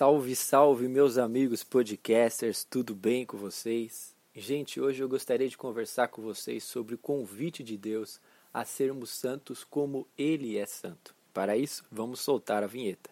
Salve, salve, meus amigos podcasters, tudo bem com vocês? Gente, hoje eu gostaria de conversar com vocês sobre o convite de Deus a sermos santos como Ele é santo. Para isso, vamos soltar a vinheta.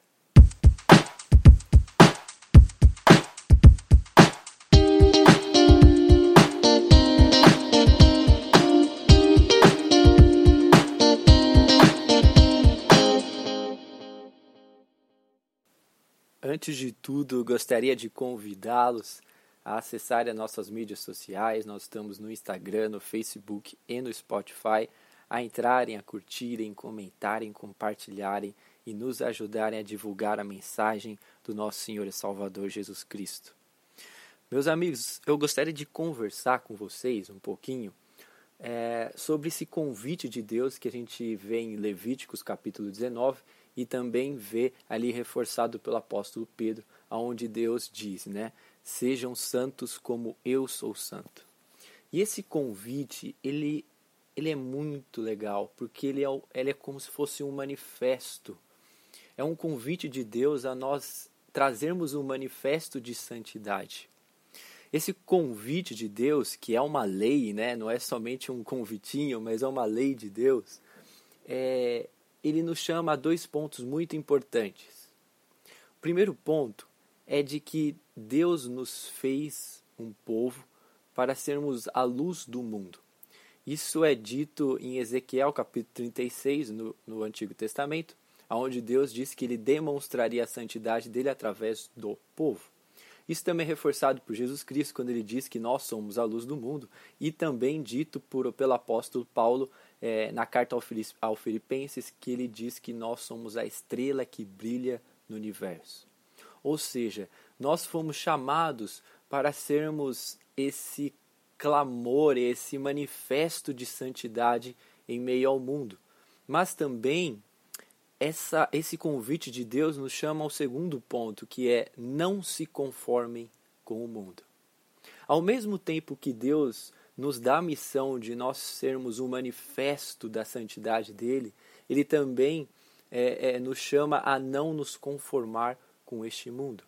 Antes de tudo, gostaria de convidá-los a acessarem as nossas mídias sociais. Nós estamos no Instagram, no Facebook e no Spotify. A entrarem, a curtirem, comentarem, compartilharem e nos ajudarem a divulgar a mensagem do nosso Senhor e Salvador Jesus Cristo. Meus amigos, eu gostaria de conversar com vocês um pouquinho é, sobre esse convite de Deus que a gente vê em Levíticos capítulo 19 e também vê ali reforçado pelo apóstolo Pedro, aonde Deus diz, né? Sejam santos como eu sou santo. E esse convite, ele, ele é muito legal, porque ele é, ele é como se fosse um manifesto. É um convite de Deus a nós trazermos um manifesto de santidade. Esse convite de Deus, que é uma lei, né? não é somente um convitinho, mas é uma lei de Deus, é, ele nos chama a dois pontos muito importantes. O primeiro ponto é de que Deus nos fez um povo para sermos a luz do mundo. Isso é dito em Ezequiel capítulo 36, no, no Antigo Testamento, onde Deus diz que ele demonstraria a santidade dele através do povo. Isso também é reforçado por Jesus Cristo quando ele diz que nós somos a luz do mundo e também dito por, pelo apóstolo Paulo é, na carta ao Filipenses que ele diz que nós somos a estrela que brilha no universo. Ou seja, nós fomos chamados para sermos esse clamor, esse manifesto de santidade em meio ao mundo. Mas também essa, esse convite de Deus nos chama ao segundo ponto, que é não se conformem com o mundo. Ao mesmo tempo que Deus nos dá a missão de nós sermos um manifesto da santidade dele, ele também é, é, nos chama a não nos conformar com este mundo.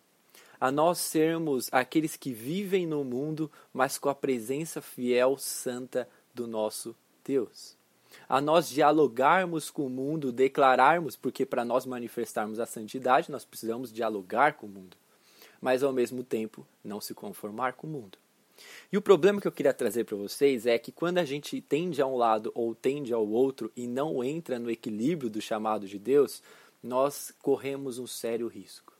A nós sermos aqueles que vivem no mundo, mas com a presença fiel, santa do nosso Deus. A nós dialogarmos com o mundo, declararmos, porque para nós manifestarmos a santidade, nós precisamos dialogar com o mundo, mas ao mesmo tempo não se conformar com o mundo. E o problema que eu queria trazer para vocês é que quando a gente tende a um lado ou tende ao outro e não entra no equilíbrio do chamado de Deus, nós corremos um sério risco.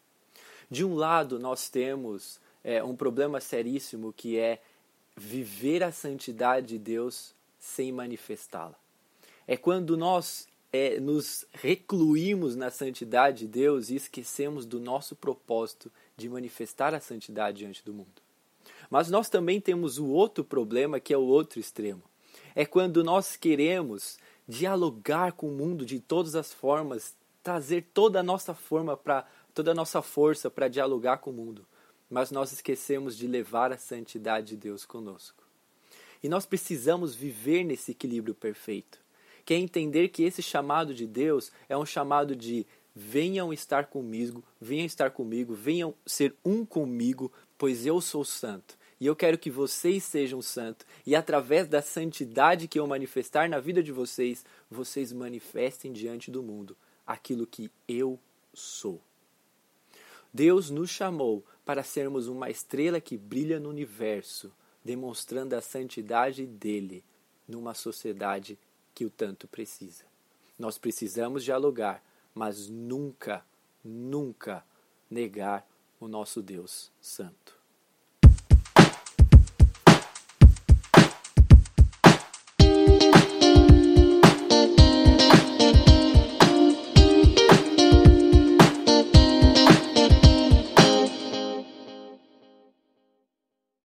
De um lado, nós temos é, um problema seríssimo que é viver a santidade de Deus sem manifestá-la. É quando nós é, nos recluímos na santidade de Deus e esquecemos do nosso propósito de manifestar a santidade diante do mundo. Mas nós também temos o outro problema, que é o outro extremo. É quando nós queremos dialogar com o mundo de todas as formas, trazer toda a nossa forma para toda a nossa força para dialogar com o mundo, mas nós esquecemos de levar a santidade de Deus conosco. E nós precisamos viver nesse equilíbrio perfeito, que é entender que esse chamado de Deus é um chamado de venham estar comigo, venham estar comigo, venham ser um comigo, pois eu sou santo. E eu quero que vocês sejam santos. E através da santidade que eu manifestar na vida de vocês, vocês manifestem diante do mundo aquilo que eu sou. Deus nos chamou para sermos uma estrela que brilha no universo, demonstrando a santidade dele numa sociedade que o tanto precisa. Nós precisamos dialogar, mas nunca, nunca negar o nosso Deus Santo.